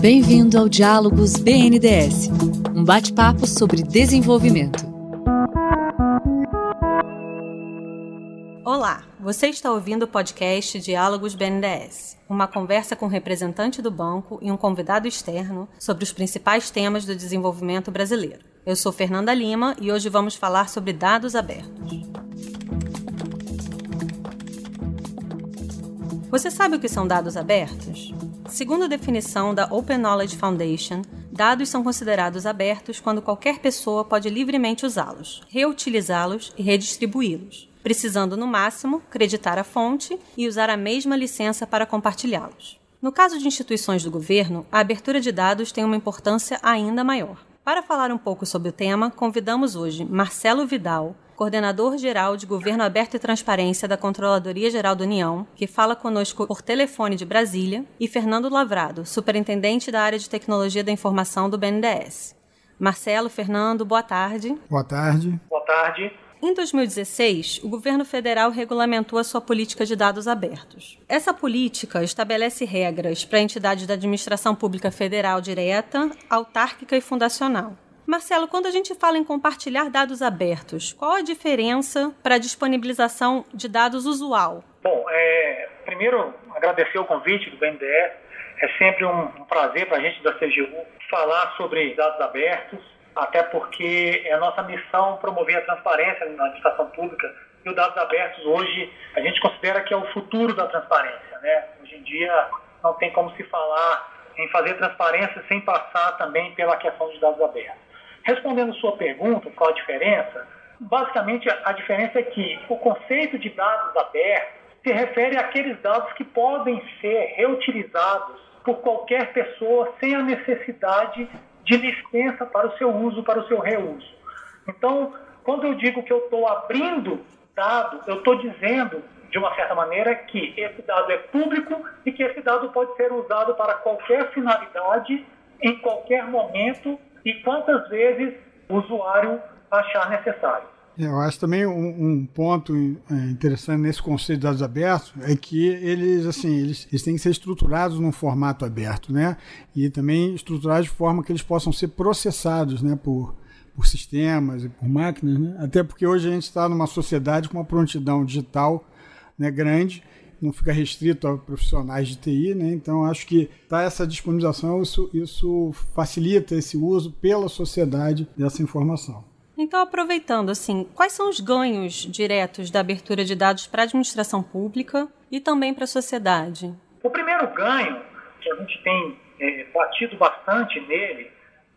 Bem-vindo ao Diálogos BNDES, um bate-papo sobre desenvolvimento. Olá, você está ouvindo o podcast Diálogos BNDES, uma conversa com um representante do banco e um convidado externo sobre os principais temas do desenvolvimento brasileiro. Eu sou Fernanda Lima e hoje vamos falar sobre dados abertos. Você sabe o que são dados abertos? Segundo a definição da Open Knowledge Foundation, dados são considerados abertos quando qualquer pessoa pode livremente usá-los, reutilizá-los e redistribuí-los, precisando, no máximo, creditar a fonte e usar a mesma licença para compartilhá-los. No caso de instituições do governo, a abertura de dados tem uma importância ainda maior. Para falar um pouco sobre o tema, convidamos hoje Marcelo Vidal, coordenador-geral de Governo Aberto e Transparência da Controladoria Geral da União, que fala conosco por telefone de Brasília, e Fernando Lavrado, superintendente da área de tecnologia da informação do BNDES. Marcelo, Fernando, boa tarde. Boa tarde. Boa tarde. Em 2016, o governo federal regulamentou a sua política de dados abertos. Essa política estabelece regras para entidades da administração pública federal direta, autárquica e fundacional. Marcelo, quando a gente fala em compartilhar dados abertos, qual a diferença para a disponibilização de dados usual? Bom, é, primeiro agradecer o convite do BNDES. É sempre um, um prazer para a gente da CGU falar sobre dados abertos, até porque é a nossa missão promover a transparência na administração pública e os dados abertos hoje a gente considera que é o futuro da transparência. Né? Hoje em dia não tem como se falar em fazer transparência sem passar também pela questão de dados abertos. Respondendo sua pergunta, qual a diferença? Basicamente, a diferença é que o conceito de dados abertos se refere àqueles dados que podem ser reutilizados por qualquer pessoa sem a necessidade de licença para o seu uso, para o seu reuso. Então, quando eu digo que eu estou abrindo dado, eu estou dizendo, de uma certa maneira, que esse dado é público e que esse dado pode ser usado para qualquer finalidade, em qualquer momento e quantas vezes o usuário achar necessário. Eu acho também um, um, ponto é, interessante nesse conceito de dados abertos é que eles, assim, eles, eles têm que ser estruturados num formato aberto, né? E também estruturados de forma que eles possam ser processados, né? Por, por sistemas e por máquinas, né? Até porque hoje a gente está numa sociedade com uma prontidão digital né, grande não fica restrito a profissionais de TI, né? Então acho que tá essa disponibilização, isso, isso facilita esse uso pela sociedade dessa informação. Então, aproveitando, assim, quais são os ganhos diretos da abertura de dados para a administração pública e também para a sociedade? O primeiro ganho, que a gente tem é, batido bastante nele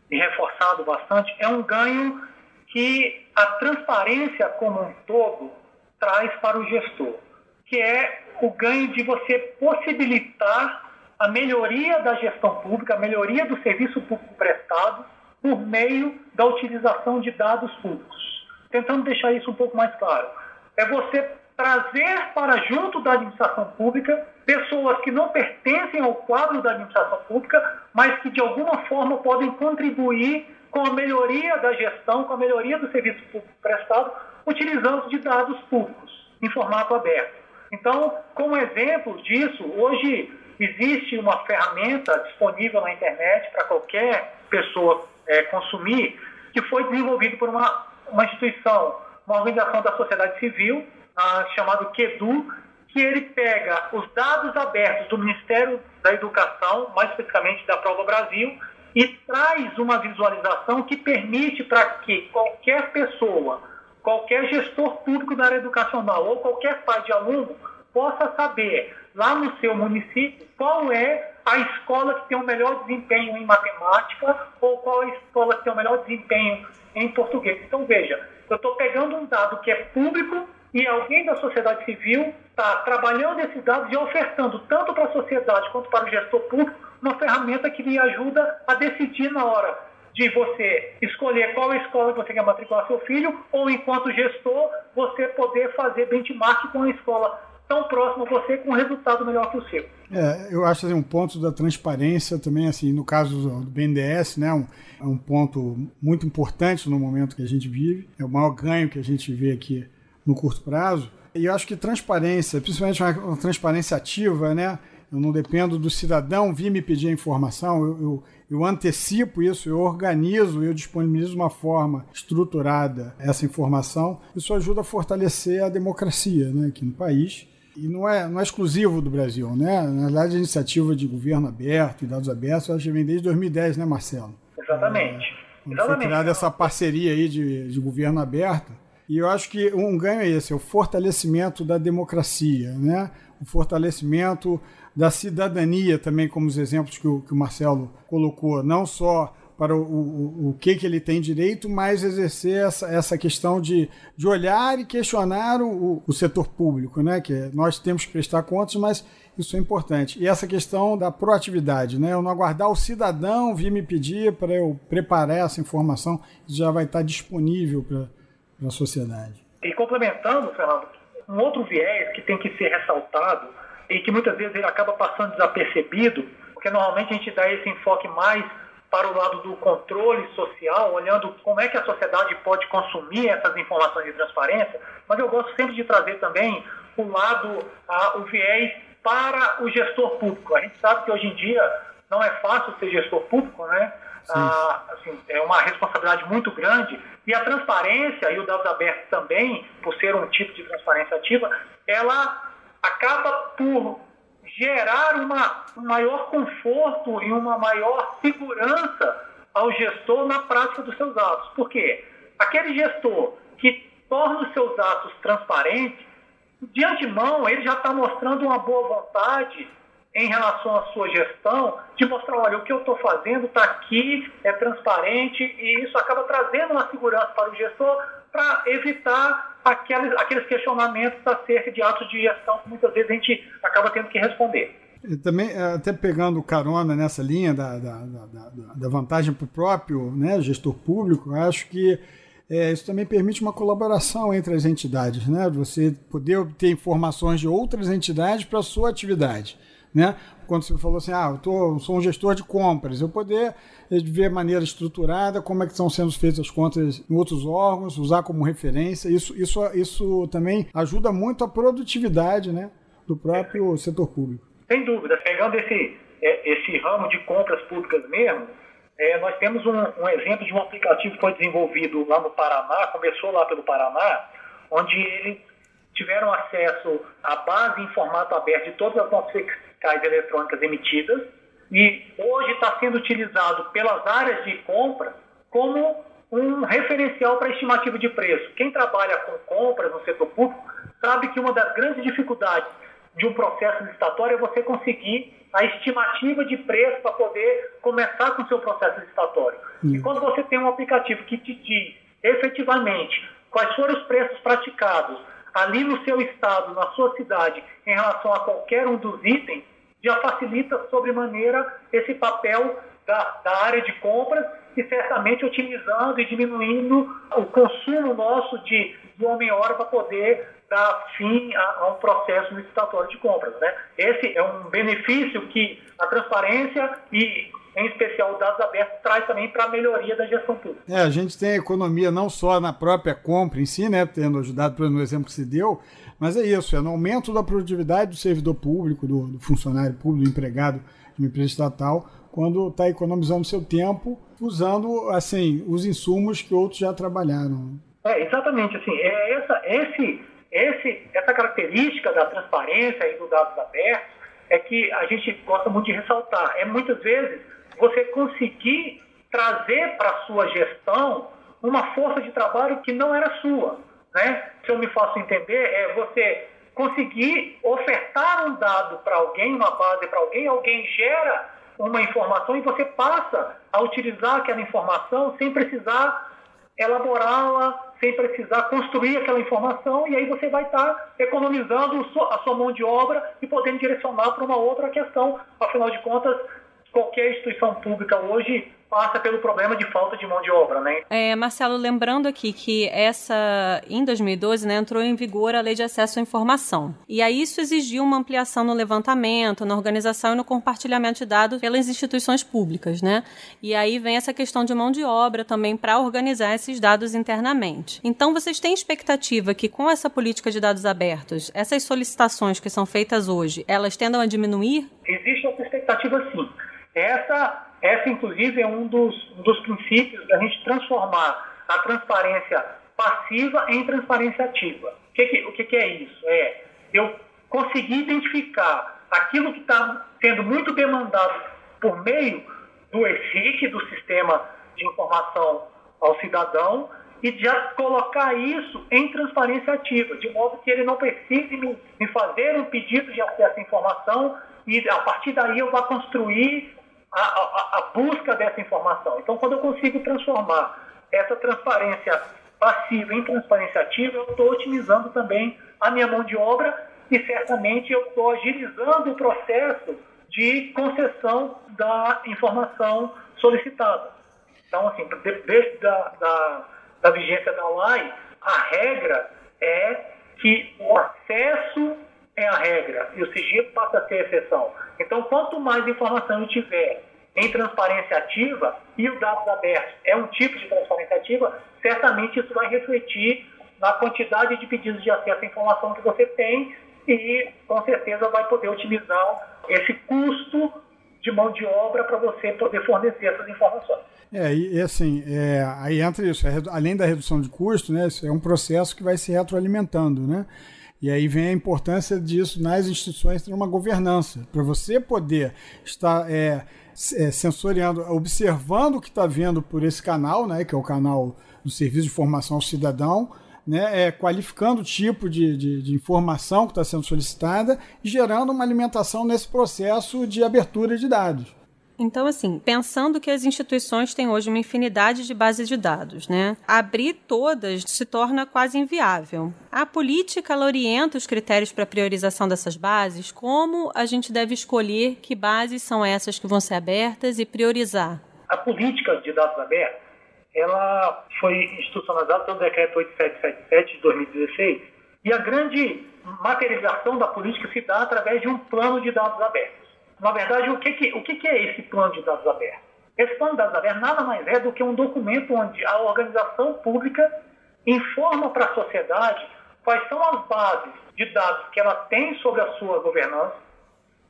e reforçado bastante, é um ganho que a transparência como um todo traz para o gestor, que é o ganho de você possibilitar a melhoria da gestão pública, a melhoria do serviço público prestado por meio da utilização de dados públicos. Tentando deixar isso um pouco mais claro. É você trazer para junto da administração pública pessoas que não pertencem ao quadro da administração pública, mas que de alguma forma podem contribuir com a melhoria da gestão, com a melhoria do serviço público prestado, utilizando de dados públicos em formato aberto. Então, como exemplo disso, hoje existe uma ferramenta disponível na internet para qualquer pessoa é, consumir, que foi desenvolvido por uma, uma instituição, uma organização da sociedade civil, ah, chamado QEDU, que ele pega os dados abertos do Ministério da Educação, mais especificamente da Prova Brasil, e traz uma visualização que permite para que qualquer pessoa qualquer gestor público da área educacional ou qualquer pai de aluno possa saber lá no seu município qual é a escola que tem o melhor desempenho em matemática ou qual é a escola que tem o melhor desempenho em português. Então, veja, eu estou pegando um dado que é público e alguém da sociedade civil está trabalhando esses dados e ofertando tanto para a sociedade quanto para o gestor público uma ferramenta que lhe ajuda a decidir na hora de você escolher qual escola você quer matricular seu filho, ou enquanto gestor, você poder fazer benchmark com a escola tão próxima a você com um resultado melhor que o seu. É, eu acho assim, um ponto da transparência também, assim, no caso do BNDES, né, um, é um ponto muito importante no momento que a gente vive, é o maior ganho que a gente vê aqui no curto prazo. E eu acho que transparência, principalmente uma transparência ativa, né, Eu não dependo do cidadão vir me pedir a informação, eu, eu, eu antecipo isso, eu organizo, eu disponibilizo uma forma estruturada essa informação. Isso ajuda a fortalecer a democracia né, aqui no país. E não é, não é exclusivo do Brasil, né? Na verdade, a iniciativa de governo aberto e dados abertos, ela já vem desde 2010, né, Marcelo? Exatamente. É, quando foi criada essa parceria aí de, de governo aberto. E eu acho que um ganho é esse, é o fortalecimento da democracia, né? o fortalecimento da cidadania também, como os exemplos que o, que o Marcelo colocou, não só para o, o, o que, que ele tem direito, mas exercer essa, essa questão de, de olhar e questionar o, o setor público, né? que nós temos que prestar contas, mas isso é importante. E essa questão da proatividade, né? eu não aguardar o cidadão vir me pedir para eu preparar essa informação, já vai estar disponível para a sociedade. E complementando, Fernando, um outro viés que tem que ser ressaltado e que muitas vezes ele acaba passando desapercebido, porque normalmente a gente dá esse enfoque mais para o lado do controle social, olhando como é que a sociedade pode consumir essas informações de transparência, mas eu gosto sempre de trazer também o lado, o viés para o gestor público. A gente sabe que hoje em dia não é fácil ser gestor público, né? Ah, assim, é uma responsabilidade muito grande e a transparência e o dados abertos também, por ser um tipo de transparência ativa, ela acaba por gerar uma, um maior conforto e uma maior segurança ao gestor na prática dos seus atos. Por quê? Aquele gestor que torna os seus atos transparentes, de antemão ele já está mostrando uma boa vontade em relação à sua gestão, de mostrar, olha, o que eu estou fazendo está aqui, é transparente, e isso acaba trazendo uma segurança para o gestor para evitar aqueles, aqueles questionamentos acerca de atos de gestão que muitas vezes a gente acaba tendo que responder. E também, é, até pegando carona nessa linha da, da, da, da vantagem para o próprio né, gestor público, acho que é, isso também permite uma colaboração entre as entidades, né? Você poder obter informações de outras entidades para a sua atividade né? Quando você falou assim, ah, eu tô, sou um gestor de compras, eu poder ver a maneira estruturada, como é que estão sendo feitas as contas em outros órgãos, usar como referência, isso, isso, isso também ajuda muito a produtividade, né, do próprio setor público. Sem dúvida, pegando esse, é, esse ramo de compras públicas mesmo, é, nós temos um, um, exemplo de um aplicativo que foi desenvolvido lá no Paraná, começou lá pelo Paraná, onde eles tiveram acesso à base em formato aberto de todas as nossas fiscais eletrônicas emitidas e hoje está sendo utilizado pelas áreas de compra como um referencial para estimativa de preço. Quem trabalha com compras no setor público sabe que uma das grandes dificuldades de um processo licitatório é você conseguir a estimativa de preço para poder começar com o seu processo licitatório. Uhum. E quando você tem um aplicativo que te diz efetivamente quais foram os preços praticados ali no seu estado, na sua cidade, em relação a qualquer um dos itens, já facilita sobremaneira esse papel da, da área de compras e certamente otimizando e diminuindo o consumo nosso de, homem-hora para poder dar fim a, a, um processo licitatório de compras. Né? Esse é um benefício que a transparência e em especial os dados abertos, traz também para a melhoria da gestão pública. É, a gente tem economia não só na própria compra em si, né, tendo ajudado no exemplo que se deu, mas é isso, é no aumento da produtividade do servidor público, do, do funcionário público, do empregado de uma empresa estatal, quando está economizando seu tempo usando assim os insumos que outros já trabalharam. É, exatamente, assim, é essa, esse, esse, essa característica da transparência e do dados abertos é que a gente gosta muito de ressaltar. É muitas vezes você conseguir trazer para a sua gestão uma força de trabalho que não era sua. Né? Se eu me faço entender, é você conseguir ofertar um dado para alguém, uma base para alguém, alguém gera uma informação e você passa a utilizar aquela informação sem precisar elaborá-la, sem precisar construir aquela informação, e aí você vai estar economizando a sua mão de obra e podendo direcionar para uma outra questão. Afinal de contas, qualquer instituição pública hoje passa pelo problema de falta de mão de obra, né? É, Marcelo, lembrando aqui que essa, em 2012, né, entrou em vigor a Lei de Acesso à Informação. E aí isso exigiu uma ampliação no levantamento, na organização e no compartilhamento de dados pelas instituições públicas, né? E aí vem essa questão de mão de obra também para organizar esses dados internamente. Então, vocês têm expectativa que com essa política de dados abertos, essas solicitações que são feitas hoje, elas tendam a diminuir? Existe essa expectativa sim. Essa essa, inclusive, é um dos, um dos princípios da gente transformar a transparência passiva em transparência ativa. O que, que, o que, que é isso? É eu conseguir identificar aquilo que está sendo muito demandado por meio do ESIC, do Sistema de Informação ao Cidadão, e já colocar isso em transparência ativa, de modo que ele não precise me fazer um pedido de acesso à informação e a partir daí eu vá construir a, a, busca dessa informação. Então, quando eu consigo transformar essa transparência passiva em transparência ativa, eu estou otimizando também a minha mão de obra e certamente eu estou agilizando o processo de concessão da informação solicitada. Então, assim, desde da, da, da vigência da lei, a regra é que o acesso é a regra e o sigilo passa a ser a exceção. Então, quanto mais informação eu tiver em transparência ativa, e o dados abertos é um tipo de transparência ativa, certamente isso vai refletir na quantidade de pedidos de acesso à informação que você tem e, com certeza, vai poder otimizar esse custo de mão de obra para você poder fornecer essas informações. É, e assim, é, aí entra isso, é, além da redução de custo, né, é um processo que vai se retroalimentando, né? E aí vem a importância disso nas instituições ter uma governança, para você poder estar é, é, sensoriando, observando o que está vendo por esse canal, né, que é o canal do Serviço de Informação ao Cidadão, né, é, qualificando o tipo de, de, de informação que está sendo solicitada e gerando uma alimentação nesse processo de abertura de dados. Então, assim, pensando que as instituições têm hoje uma infinidade de bases de dados, né? Abrir todas se torna quase inviável. A política orienta os critérios para priorização dessas bases, como a gente deve escolher que bases são essas que vão ser abertas e priorizar. A política de dados abertos, ela foi institucionalizada pelo decreto 8777 de 2016 e a grande materialização da política se dá através de um plano de dados abertos. Na verdade, o que, que, o que, que é esse plano de dados abertos? Esse plano de dados abertos nada mais é do que um documento onde a organização pública informa para a sociedade quais são as bases de dados que ela tem sobre a sua governança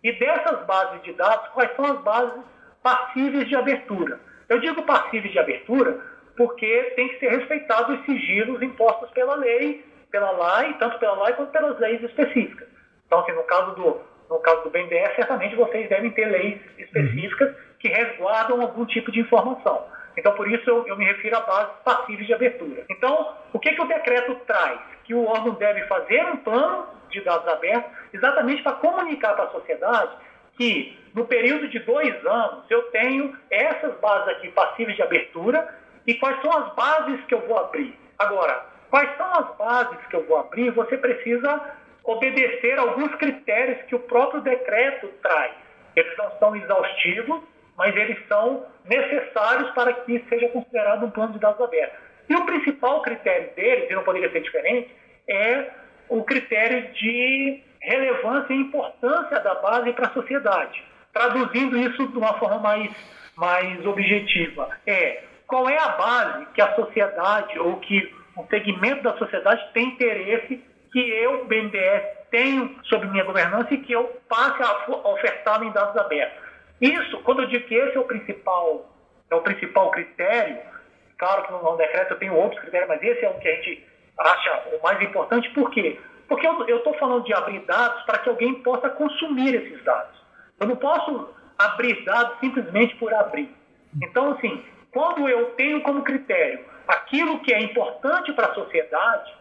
e dessas bases de dados, quais são as bases passíveis de abertura. Eu digo passíveis de abertura porque tem que ser respeitados os sigilos impostos pela lei, pela lei, tanto pela lei quanto pelas leis específicas. Então, assim, no caso do, no caso do BNDES, certamente vocês devem ter leis específicas que resguardam algum tipo de informação. Então, por isso, eu, eu me refiro a bases passíveis de abertura. Então, o que, que o decreto traz? Que o órgão deve fazer um plano de dados abertos exatamente para comunicar para a sociedade que, no período de dois anos, eu tenho essas bases aqui passíveis de abertura e quais são as bases que eu vou abrir. Agora, quais são as bases que eu vou abrir? Você precisa obedecer alguns critérios que o próprio decreto traz. Eles não são exaustivos, mas eles são necessários para que seja considerado um plano de dados abertos. E o principal critério deles, e não poderia ser diferente, é o critério de relevância e importância da base para a sociedade. Traduzindo isso de uma forma mais, mais objetiva, é qual é a base que a sociedade ou que um segmento da sociedade tem interesse que eu, BNDES, tenho sobre minha governança e que eu passe a ofertar em dados abertos. Isso, quando eu digo que esse é o principal, é o principal critério, claro que no decreto eu tenho outros critérios, mas esse é o que a gente acha o mais importante, por quê? Porque eu estou falando de abrir dados para que alguém possa consumir esses dados. Eu não posso abrir dados simplesmente por abrir. Então, assim, quando eu tenho como critério aquilo que é importante para a sociedade,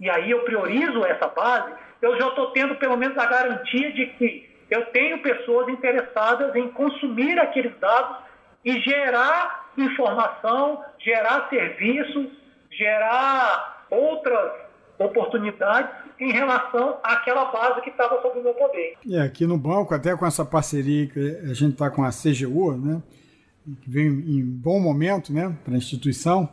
e aí eu priorizo essa base, eu já estou tendo pelo menos a garantia de que eu tenho pessoas interessadas em consumir aqueles dados e gerar informação, gerar serviços, gerar outras oportunidades em relação àquela base que estava sob o meu poder. E aqui no banco, até com essa parceria que a gente está com a CGU, né, que vem em bom momento né, para a instituição,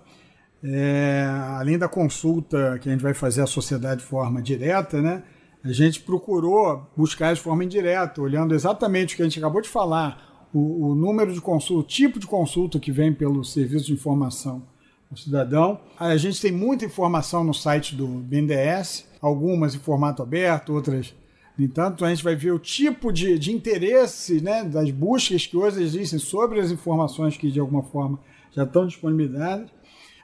é, além da consulta que a gente vai fazer à sociedade de forma direta, né, a gente procurou buscar de forma indireta, olhando exatamente o que a gente acabou de falar, o, o número de consulta, o tipo de consulta que vem pelo serviço de informação ao cidadão. A gente tem muita informação no site do BNDES, algumas em formato aberto, outras no entanto, a gente vai ver o tipo de, de interesse né, das buscas que hoje existem sobre as informações que, de alguma forma, já estão disponibilizadas.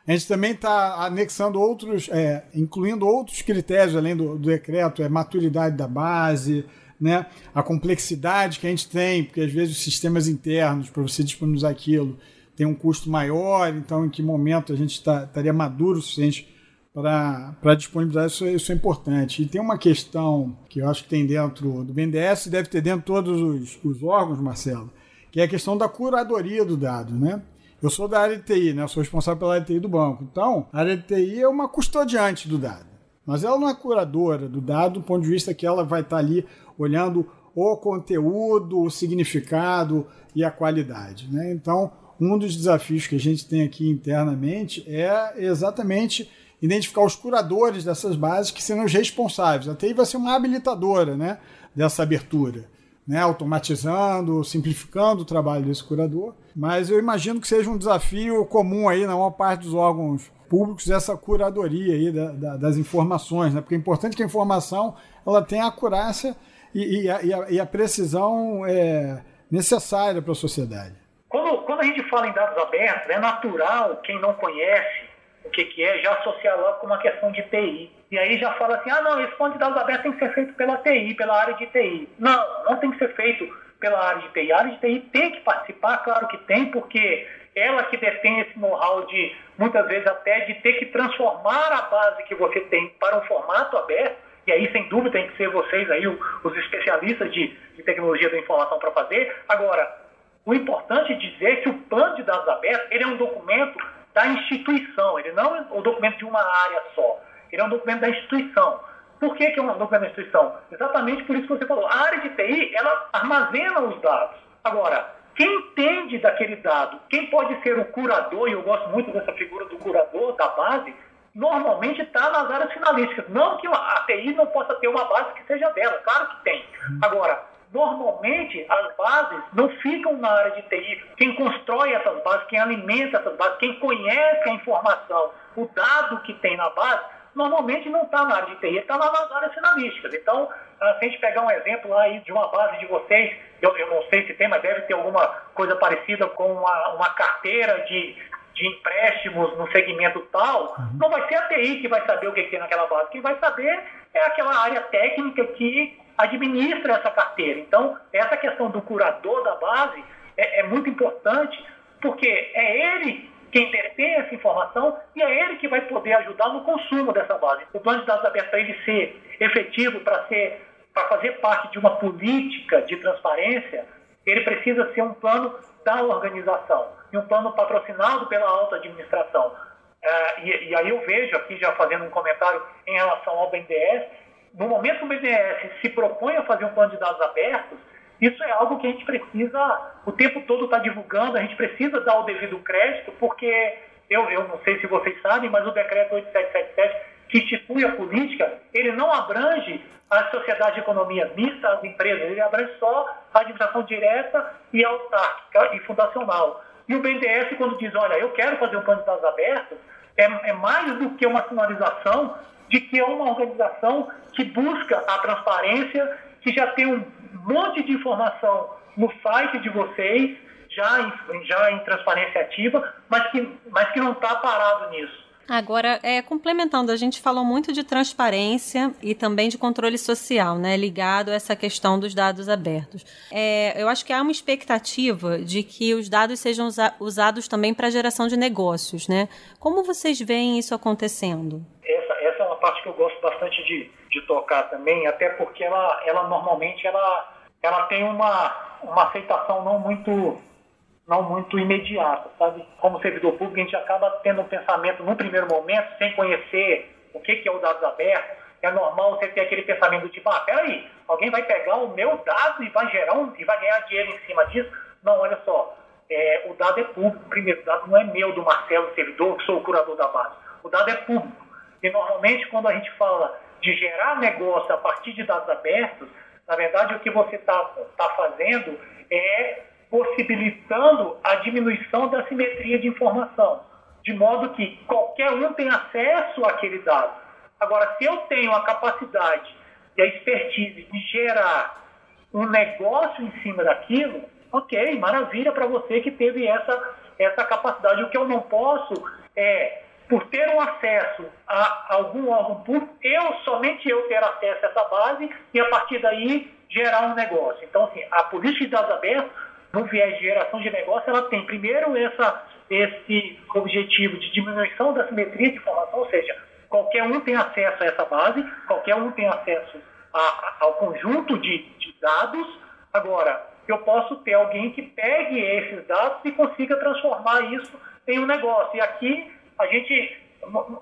A gente também está anexando outros, é, incluindo outros critérios além do, do, decreto, é maturidade da base, né, a complexidade que a gente tem, porque às vezes os sistemas internos, para você disponibilizar aquilo, tem um custo maior, então em que momento a gente tá, estaria maduro o suficiente para disponibilizar isso, isso é importante. E tem uma questão que eu acho que tem dentro do BNDES, deve ter dentro de todos os, os órgãos, Marcelo, que é a questão da curadoria do dado, né? Eu sou da área de TI, né? Eu sou responsável pela área de TI do banco. Então, a área de TI é uma custodiante do dado. Mas ela não é curadora do dado do ponto de vista que ela vai estar ali olhando o conteúdo, o significado e a qualidade. Né? Então, um dos desafios que a gente tem aqui internamente é exatamente identificar os curadores dessas bases que serão os responsáveis. A TI vai ser uma habilitadora né, dessa abertura né, automatizando, simplificando o trabalho desse curador. Mas eu imagino que seja um desafio comum aí na maior parte dos órgãos públicos essa curadoria aí da, da, das informações, né? Porque é importante que a informação ela tenha a acurácia e, e, a, e, a, e a, precisão é, necessária para a sociedade. Quando, quando a gente fala em dados abertos, é natural quem não conhece o que, que é já associar logo com uma questão de TI. E aí já fala assim, ah não, esse ponto de dados abertos tem que ser feito pela TI, pela área de TI. Não, não tem que ser feito pela área de TI. A área de TI tem que participar, claro que tem, porque ela que detém esse know-how de, muitas vezes até, de ter que transformar a base que você tem para um formato aberto, e aí sem dúvida tem que ser vocês aí, os especialistas de, de tecnologia da informação para fazer. Agora, o importante é dizer que o plano de dados abertos ele é um documento da instituição, ele não é um documento de uma área só. Ele é um documento da instituição. Por que, que é um documento da instituição? Exatamente por isso que você falou. A área de TI, ela armazena os dados. Agora, quem entende daquele dado, quem pode ser o curador, e eu gosto muito dessa figura do curador da base, normalmente está nas áreas finalísticas. Não que a TI não possa ter uma base que seja dela, claro que tem. Agora, normalmente as bases não ficam na área de TI. Quem constrói essas bases, quem alimenta essas bases, quem conhece a informação, o dado que tem na base, normalmente não está na área de TI, está nas áreas finalísticas. Então, ah, se a gente pegar um exemplo aí de uma base de vocês, eu, eu não sei se tem, mas deve ter alguma coisa parecida com uma, uma carteira de, de empréstimos no segmento tal, uhum. não vai ser a TI que vai saber o que tem naquela base. Quem vai saber é aquela área técnica que administra essa carteira. Então, essa questão do curador da base é, é muito importante, porque é ele quem detém essa informação e é ele que vai poder ajudar no consumo dessa base. O plano de dados abertos, para ele ser efetivo, para ser para fazer parte de uma política de transparência, ele precisa ser um plano da organização e um plano patrocinado pela alta administração. É, e, e, aí eu vejo aqui, já fazendo um comentário em relação ao BNDES, no momento que o BNDES se propõe a fazer um plano de dados abertos, isso é algo que a gente precisa, o tempo todo estar tá divulgando, a gente precisa dar o devido crédito, porque eu, eu não sei se vocês sabem, mas o decreto 8777, que institui a política, ele não abrange a sociedade de economia mista, as empresas, ele abrange só a administração direta e autárquica e fundacional. E o BNDES, quando diz, olha, eu quero fazer um plano de dados abertos, é, é mais do que uma sinalização de que é uma organização que busca a transparência, que já tem um monte de informação no site de vocês, já em, já em transparência ativa, mas que, mas que não está parado nisso. Agora, é, complementando, a gente falou muito de transparência e também de controle social, né, ligado a essa questão dos dados abertos. É, eu acho que há uma expectativa de que os dados sejam usa usados também para geração de negócios, né? Como vocês veem isso acontecendo? Essa, é uma parte que eu gosto bastante de, de tocar também, até porque ela, ela normalmente ela, ela tem uma, uma aceitação não muito não muito imediata, sabe? Como servidor público, a gente acaba tendo um pensamento, no primeiro momento, sem conhecer o que, que é o dados abertos, é normal você ter aquele pensamento tipo, ah, peraí, alguém vai pegar o meu dado e vai gerar um, e vai ganhar dinheiro em cima disso? Não, olha só, é, o dado é público. Primeiro, o dado não é meu, do Marcelo, servidor, que sou o curador da base. O dado é público. E normalmente, quando a gente fala de gerar negócio a partir de dados abertos, na verdade, o que você está tá fazendo é possibilitando a diminuição da simetria de informação, de modo que qualquer um tem acesso àquele dado. Agora, se eu tenho a capacidade e a expertise de gerar um negócio em cima daquilo, ok, maravilha para você que teve essa, essa capacidade. O que eu não posso é, por ter um acesso a algum órgão público, eu, somente eu ter acesso a essa base e a partir daí gerar um negócio. Então, assim, a política de dados abertos, no viés de geração de negócio, ela tem primeiro essa, esse objetivo de diminuição da simetria de informação, ou seja, qualquer um tem acesso a essa base, qualquer um tem acesso a, ao conjunto de, de dados. Agora, eu posso ter alguém que pegue esses dados e consiga transformar isso em um negócio. E aqui a gente,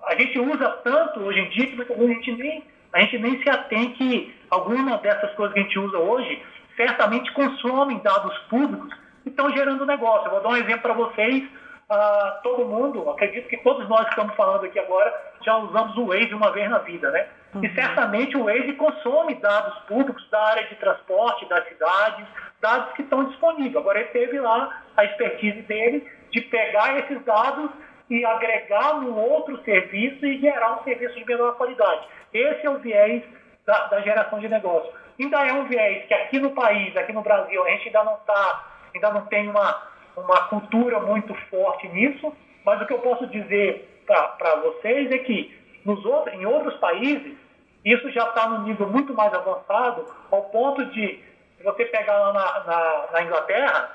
a gente usa tanto hoje em dia que a gente nem, a gente nem se atém que alguma dessas coisas que a gente usa hoje certamente consomem dados públicos e estão gerando negócio. Eu vou dar um exemplo para vocês uh, todo mundo, acredito que todos nós que estamos falando aqui agora já usamos o Waze uma vez na vida, né? Uhum. E certamente o Waze consome dados públicos da área de transporte, das cidades, dados que estão disponíveis. Agora ele teve lá a expertise dele de pegar esses dados e agregar num outro serviço e gerar um serviço de menor qualidade. Esse é o viés da, da geração de negócio. Ainda é um viés que aqui no país, aqui no Brasil, a gente ainda não está, ainda não tem uma uma cultura muito forte nisso, mas o que eu posso dizer para vocês é que nos outros, em outros países, isso já está num nível muito mais avançado, ao ponto de, você pegar lá na, na, na Inglaterra,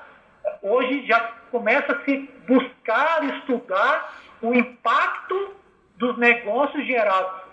hoje já começa a se buscar estudar o impacto dos negócios gerados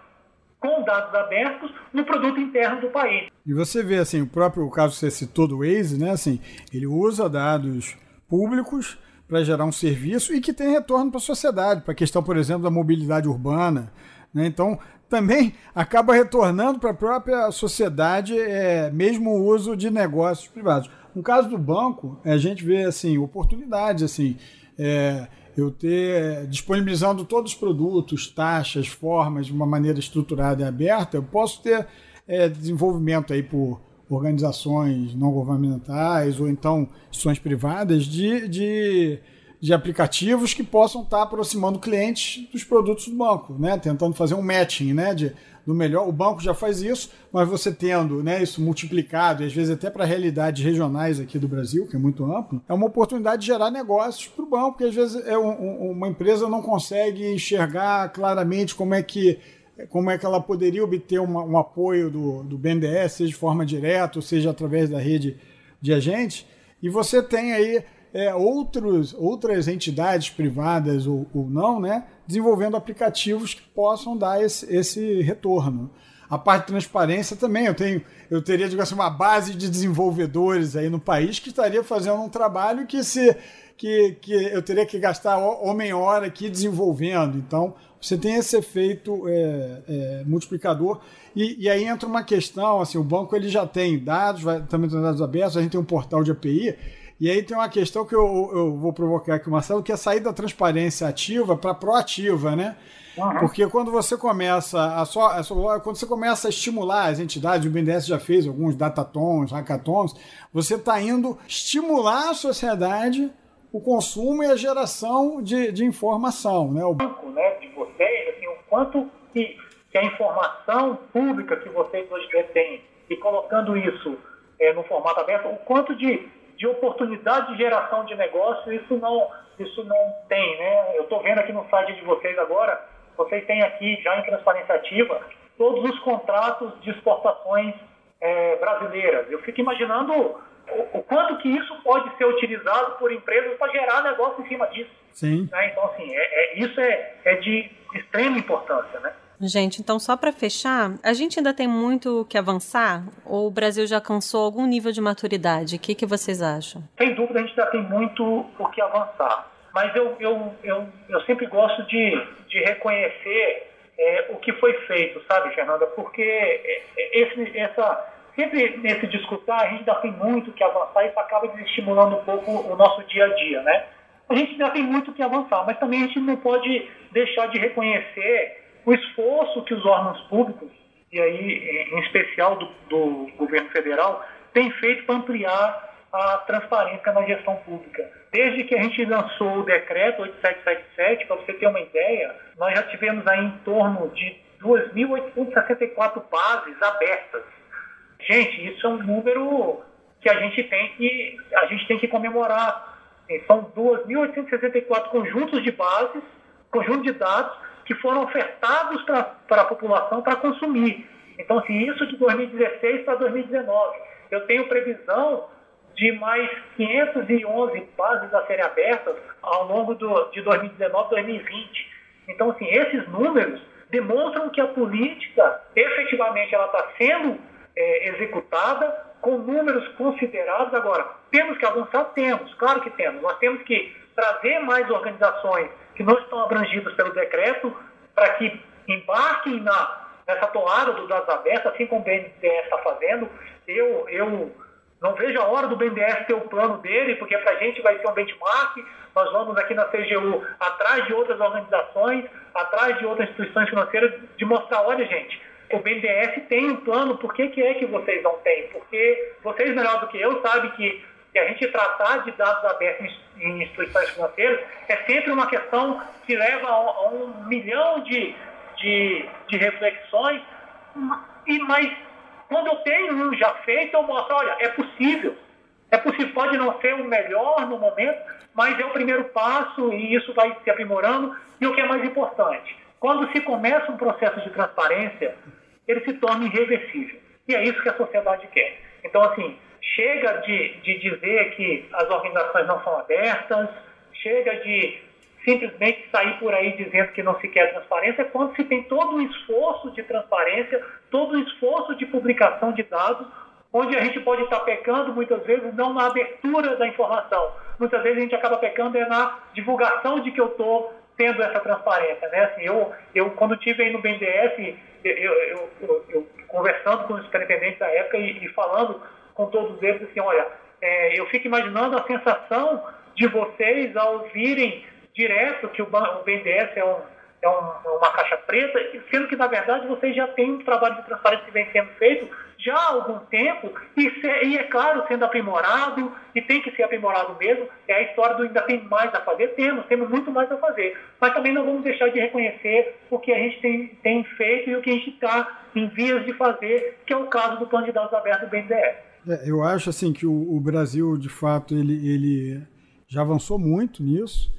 com dados abertos no produto interno do país. E você vê assim, o próprio caso que você citou do Waze, né, assim, ele usa dados públicos para gerar um serviço e que tem retorno para a sociedade, para a questão, por exemplo, da mobilidade urbana. Né? Então, também acaba retornando para a própria sociedade, é, mesmo o uso de negócios privados. No caso do banco, a gente vê assim oportunidades, assim, é, eu ter disponibilizando todos os produtos, taxas, formas de uma maneira estruturada e aberta, eu posso ter é, desenvolvimento aí por organizações não governamentais ou então instituições privadas de, de, de aplicativos que possam estar aproximando clientes dos produtos do banco, né? tentando fazer um matching né? de, do melhor. O banco já faz isso, mas você tendo né, isso multiplicado, e às vezes até para realidades regionais aqui do Brasil, que é muito amplo, é uma oportunidade de gerar negócios para o banco, porque às vezes é um, um, uma empresa não consegue enxergar claramente como é que como é que ela poderia obter uma, um apoio do, do BNDES, seja de forma direta, seja através da rede de agentes. E você tem aí é, outros, outras entidades privadas ou, ou, não, né, desenvolvendo aplicativos que possam dar esse, esse retorno. A parte de transparência também, eu tenho, eu teria, digamos assim, uma base de desenvolvedores aí no país que estaria fazendo um trabalho que se que, que eu teria que gastar homem-hora aqui desenvolvendo. Então, você tem esse efeito é, é, multiplicador. E, e, aí entra uma questão, assim, o banco ele já tem dados, vai, também tem dados abertos, a gente tem um portal de API, e aí tem uma questão que eu, eu vou provocar aqui, Marcelo, que é sair da transparência ativa para proativa, né? Uhum. Porque quando você começa a só, a só, quando você começa a estimular as entidades, o BNDES já fez alguns datatons, hackathons, você está indo estimular a sociedade o consumo e a geração de, de informação. Né? O banco né, de vocês, assim, o quanto que, que a informação pública que vocês hoje têm, e colocando isso é, no formato aberto, o quanto de, de oportunidade de geração de negócio isso não, isso não tem. Né? Eu estou vendo aqui no site de vocês agora, vocês têm aqui já em transparência ativa todos os contratos de exportações é, brasileiras. Eu fico imaginando o, quanto que isso pode ser utilizado por empresas para gerar negócio em cima disso. Sim. Né? Então, assim, é, é, isso é, é de extrema importância, né? Gente, então só para fechar, a gente ainda tem muito que avançar? Ou o Brasil já alcançou algum nível de maturidade? O que, que vocês acham? Sem dúvida, a gente ainda tem muito o que avançar. Mas eu, eu, eu, eu sempre gosto de, de reconhecer é, o que foi feito, sabe, Fernanda? Porque é, é, esse, essa, sempre nesse discursar a gente ainda tem muito que avançar e isso acaba desestimulando um pouco o nosso dia a dia, né? A gente ainda tem muito que avançar, mas também a gente não pode deixar de reconhecer o esforço que os órgãos públicos, e aí em especial do, do governo federal, têm feito para ampliar a transparência na gestão pública. Desde que a gente lançou o decreto 8777, para você ter uma ideia, nós já tivemos aí em torno de 2.864 bases abertas. Gente, isso é um número que a gente tem que, a gente tem que comemorar. São 2.864 conjuntos de bases, conjunto de dados que foram ofertados para a população para consumir. Então, assim, isso de 2016 para 2019. Eu tenho previsão de mais 511 bases a serem abertas ao longo do, de 2019 e 2020. Então, assim, esses números demonstram que a política efetivamente ela está sendo é, executada com números considerados. Agora, temos que avançar? Temos, claro que temos. Nós temos que trazer mais organizações que não estão abrangidas pelo decreto para que embarquem na, nessa toada do dados abertos, assim como o BNDES está fazendo. Eu, eu não vejo a hora do BNDES ter o plano dele, porque para a gente vai ser um benchmark. Nós vamos aqui na CGU atrás de outras organizações, atrás de outras instituições financeiras, de mostrar, olha gente, o BNDES tem um plano, por que, que é que vocês não têm? Porque vocês, melhor do que eu, sabem que, que a gente tratar de dados abertos em instituições financeiras é sempre uma questão que leva a, um milhão de, de, de reflexões, e mais quando eu tenho um já feito, eu mostro, olha, é possível. É possível, pode não ser o melhor no momento, mas é o primeiro passo e isso vai se aprimorando. E o que é mais importante, quando se começa um processo de transparência, ele se torna irreversível. E é isso que a sociedade quer. Então, assim, chega de, de dizer que as organizações não são abertas, chega de simplesmente sair por aí dizendo que não se quer transparência, quando se tem todo um esforço de transparência, todo um esforço de publicação de dados, onde a gente pode estar pecando muitas vezes não na abertura da informação, muitas vezes a gente acaba pecando é na divulgação de que eu estou tendo essa transparência, né? Assim, eu, eu quando tive aí no BNDES, eu, eu, eu, eu conversando com os superintendentes da época e, e, falando com todos eles assim, olha, é, eu fico imaginando a sensação de vocês ao virem direto que o, o BNDES é, um, é um, uma caixa preta, sendo que, na verdade, vocês já têm um trabalho de transparência que vem sendo feito já há algum tempo e, se, e, é claro, sendo aprimorado e tem que ser aprimorado mesmo. É a história do ainda tem mais a fazer, temos, temos muito mais a fazer. Mas também não vamos deixar de reconhecer o que a gente tem, tem feito e o que a gente está em vias de fazer, que é o caso do plano de dados aberto do BNDES. É, eu acho assim que o, o Brasil, de fato, ele, ele já avançou muito nisso.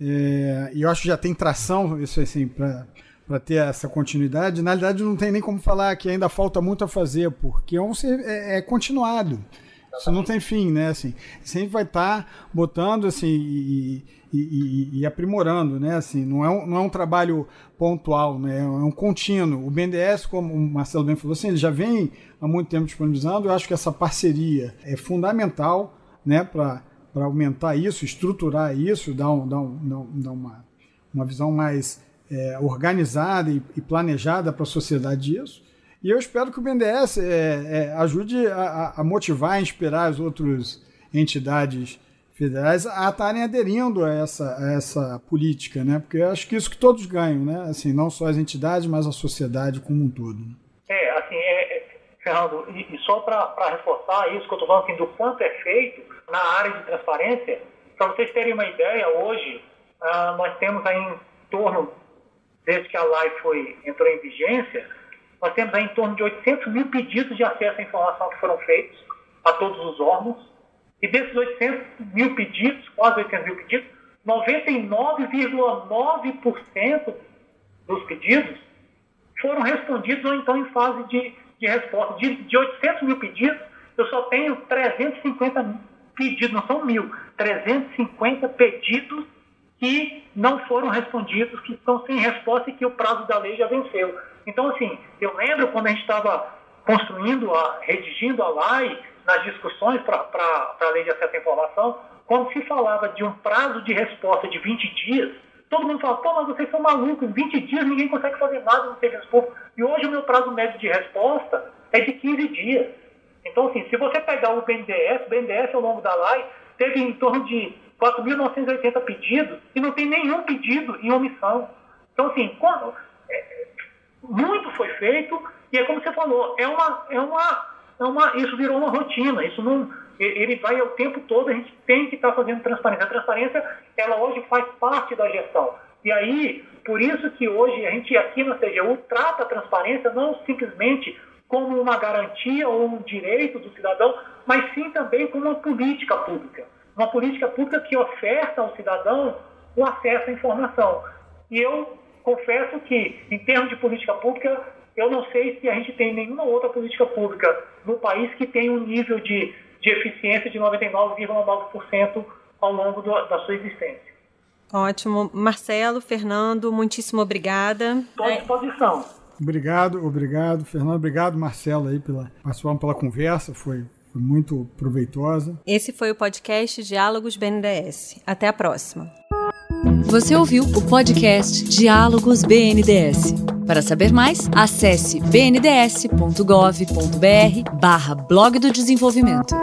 É, e eu acho que já tem tração, isso assim, para ter essa continuidade. Na verdade, não tem nem como falar que ainda falta muito a fazer, porque é, um, é, é continuado. Isso não tem fim, né? Assim, sempre vai estar tá botando assim e, e, e, e, aprimorando, né? Assim, não é, um, não é um trabalho pontual, né? É um contínuo. O BNDES, como o Marcelo bem falou, assim, ele já vem há muito tempo disponibilizando. Eu acho que essa parceria é fundamental, né? Para para aumentar isso, estruturar isso, dar, um, dar, um, dar uma, uma visão mais é, organizada e, e planejada para a sociedade disso. E eu espero que o BNDES é, é, ajude a, a, motivar, a inspirar as outras entidades federais a estarem aderindo a essa, a essa política, né? Porque eu acho que isso que todos ganham, né? Assim, não só as entidades, mas a sociedade como um todo. É, assim, é, é Fernando, e, e só para reforçar isso que eu estou falando, assim, do quanto é feito, na área de transparência, para vocês terem uma ideia, hoje uh, nós temos aí em torno, desde que a lei foi, entrou em vigência, nós temos aí em torno de 800 mil pedidos de acesso à informação que foram feitos a todos os órgãos. E desses 800 mil pedidos, quase 800 mil pedidos, 99,9% dos pedidos foram respondidos ou então em fase de, de resposta. De, de 800 mil pedidos, eu só tenho 350 pedidos, não são mil, 350 pedidos que não foram respondidos, que estão sem resposta e que o prazo da lei já venceu. Então, assim, eu lembro quando a gente estava construindo, a, redigindo a lei, nas discussões para a lei de acesso à informação, quando se falava de um prazo de resposta de 20 dias, todo mundo fala, pô, mas vocês são malucos, 20 dias ninguém consegue fazer nada no serviço público. E hoje o meu prazo médio de resposta é de 15 dias. Então, assim, se você pegar o BNDES, o BNDES ao longo da LAI teve em torno de 4.980 pedidos e não tem nenhum pedido em omissão. Então, assim, quando, é, muito foi feito e é como você falou, é uma, é uma, é uma, isso virou uma rotina, isso não, ele vai o tempo todo, a gente tem que estar tá fazendo transparência. A transparência, ela hoje faz parte da gestão. E aí, por isso que hoje a gente aqui na CGU trata a transparência não simplesmente como uma garantia ou um direito do cidadão, mas sim também como uma política pública. Uma política pública que oferta ao cidadão o acesso à informação. E eu confesso que, em termos de política pública, eu não sei se a gente tem nenhuma outra política pública no país que tenha um nível de, de eficiência de 99,9% ao longo do, da sua existência. Ótimo. Marcelo, Fernando, muitíssimo obrigada. Estou à disposição. Obrigado, obrigado, Fernando. Obrigado, Marcelo, aí, pela participação pela conversa. Foi, foi muito proveitosa. Esse foi o podcast Diálogos BNDES. Até a próxima. Você ouviu o podcast Diálogos BNDES. Para saber mais, acesse bnds.gov.br barra blog do desenvolvimento.